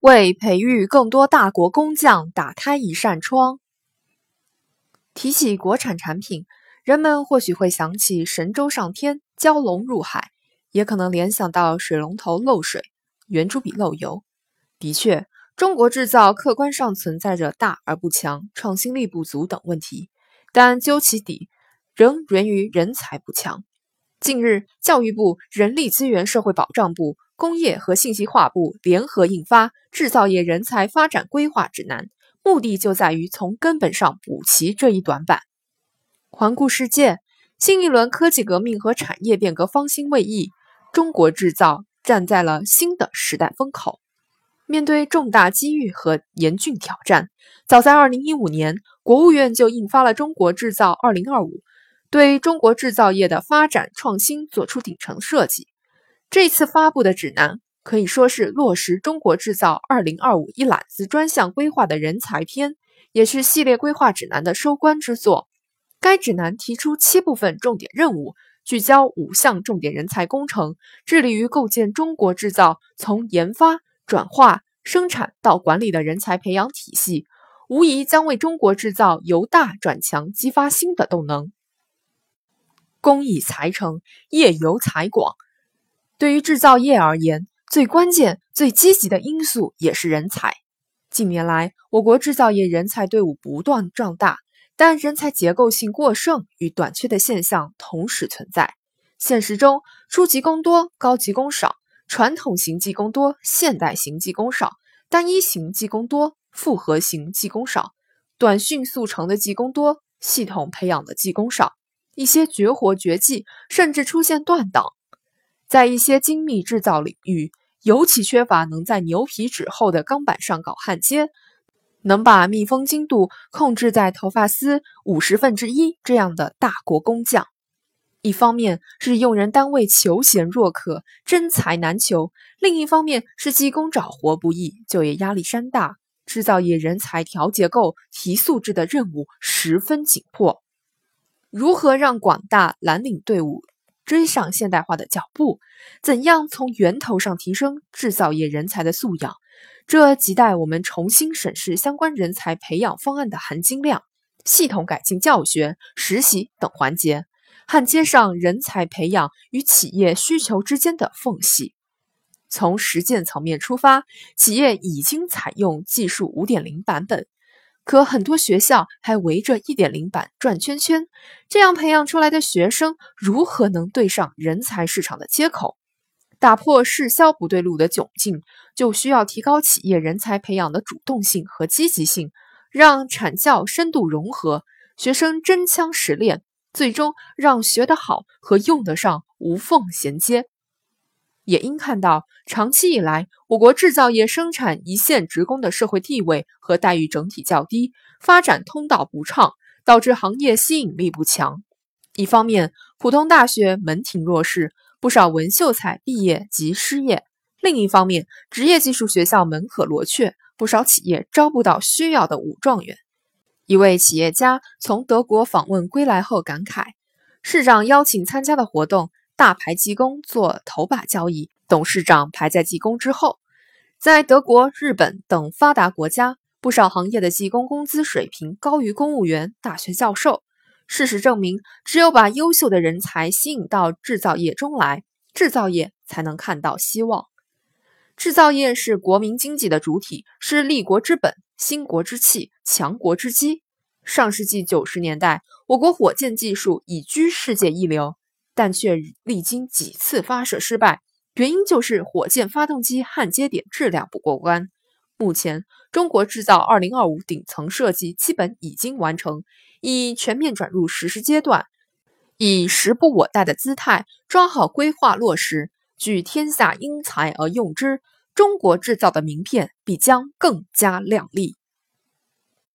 为培育更多大国工匠打开一扇窗。提起国产产品，人们或许会想起神舟上天、蛟龙入海，也可能联想到水龙头漏水、圆珠笔漏油。的确，中国制造客观上存在着大而不强、创新力不足等问题，但究其底，仍源于人才不强。近日，教育部、人力资源社会保障部。工业和信息化部联合印发《制造业人才发展规划指南》，目的就在于从根本上补齐这一短板。环顾世界，新一轮科技革命和产业变革方兴未艾，中国制造站在了新的时代风口。面对重大机遇和严峻挑战，早在2015年，国务院就印发了《中国制造2025》，对中国制造业的发展创新作出顶层设计。这次发布的指南可以说是落实“中国制造 2025” 一揽子专项规划的人才篇，也是系列规划指南的收官之作。该指南提出七部分重点任务，聚焦五项重点人才工程，致力于构建中国制造从研发、转化、生产到管理的人才培养体系，无疑将为中国制造由大转强激发新的动能。工以才成，业由才广。对于制造业而言，最关键、最积极的因素也是人才。近年来，我国制造业人才队伍不断壮大，但人才结构性过剩与短缺的现象同时存在。现实中，初级工多，高级工少；传统型技工多，现代型技工少；单一型技工多，复合型技工少；短训速成的技工多，系统培养的技工少。一些绝活绝技甚至出现断档。在一些精密制造领域，尤其缺乏能在牛皮纸厚的钢板上搞焊接，能把密封精度控制在头发丝五十分之一这样的大国工匠。一方面是用人单位求贤若渴，真才难求；另一方面是技工找活不易，就业压力山大，制造业人才调结构、提素质的任务十分紧迫。如何让广大蓝领队伍？追上现代化的脚步，怎样从源头上提升制造业人才的素养？这亟待我们重新审视相关人才培养方案的含金量，系统改进教学、实习等环节，焊接上人才培养与企业需求之间的缝隙。从实践层面出发，企业已经采用技术五点零版本。可很多学校还围着一点零版转圈圈，这样培养出来的学生如何能对上人才市场的接口？打破市销不对路的窘境，就需要提高企业人才培养的主动性和积极性，让产教深度融合，学生真枪实练，最终让学得好和用得上无缝衔接。也应看到，长期以来，我国制造业生产一线职工的社会地位和待遇整体较低，发展通道不畅，导致行业吸引力不强。一方面，普通大学门庭若市，不少文秀才毕业即失业；另一方面，职业技术学校门可罗雀，不少企业招不到需要的武状元。一位企业家从德国访问归来后感慨：“市长邀请参加的活动。”大牌技工做头把交易，董事长排在技工之后。在德国、日本等发达国家，不少行业的技工工资水平高于公务员、大学教授。事实证明，只有把优秀的人才吸引到制造业中来，制造业才能看到希望。制造业是国民经济的主体，是立国之本、兴国之器、强国之基。上世纪九十年代，我国火箭技术已居世界一流。但却历经几次发射失败，原因就是火箭发动机焊接点质量不过关。目前，中国制造2025顶层设计基本已经完成，已全面转入实施阶段，以时不我待的姿态抓好规划落实，聚天下英才而用之，中国制造的名片必将更加亮丽。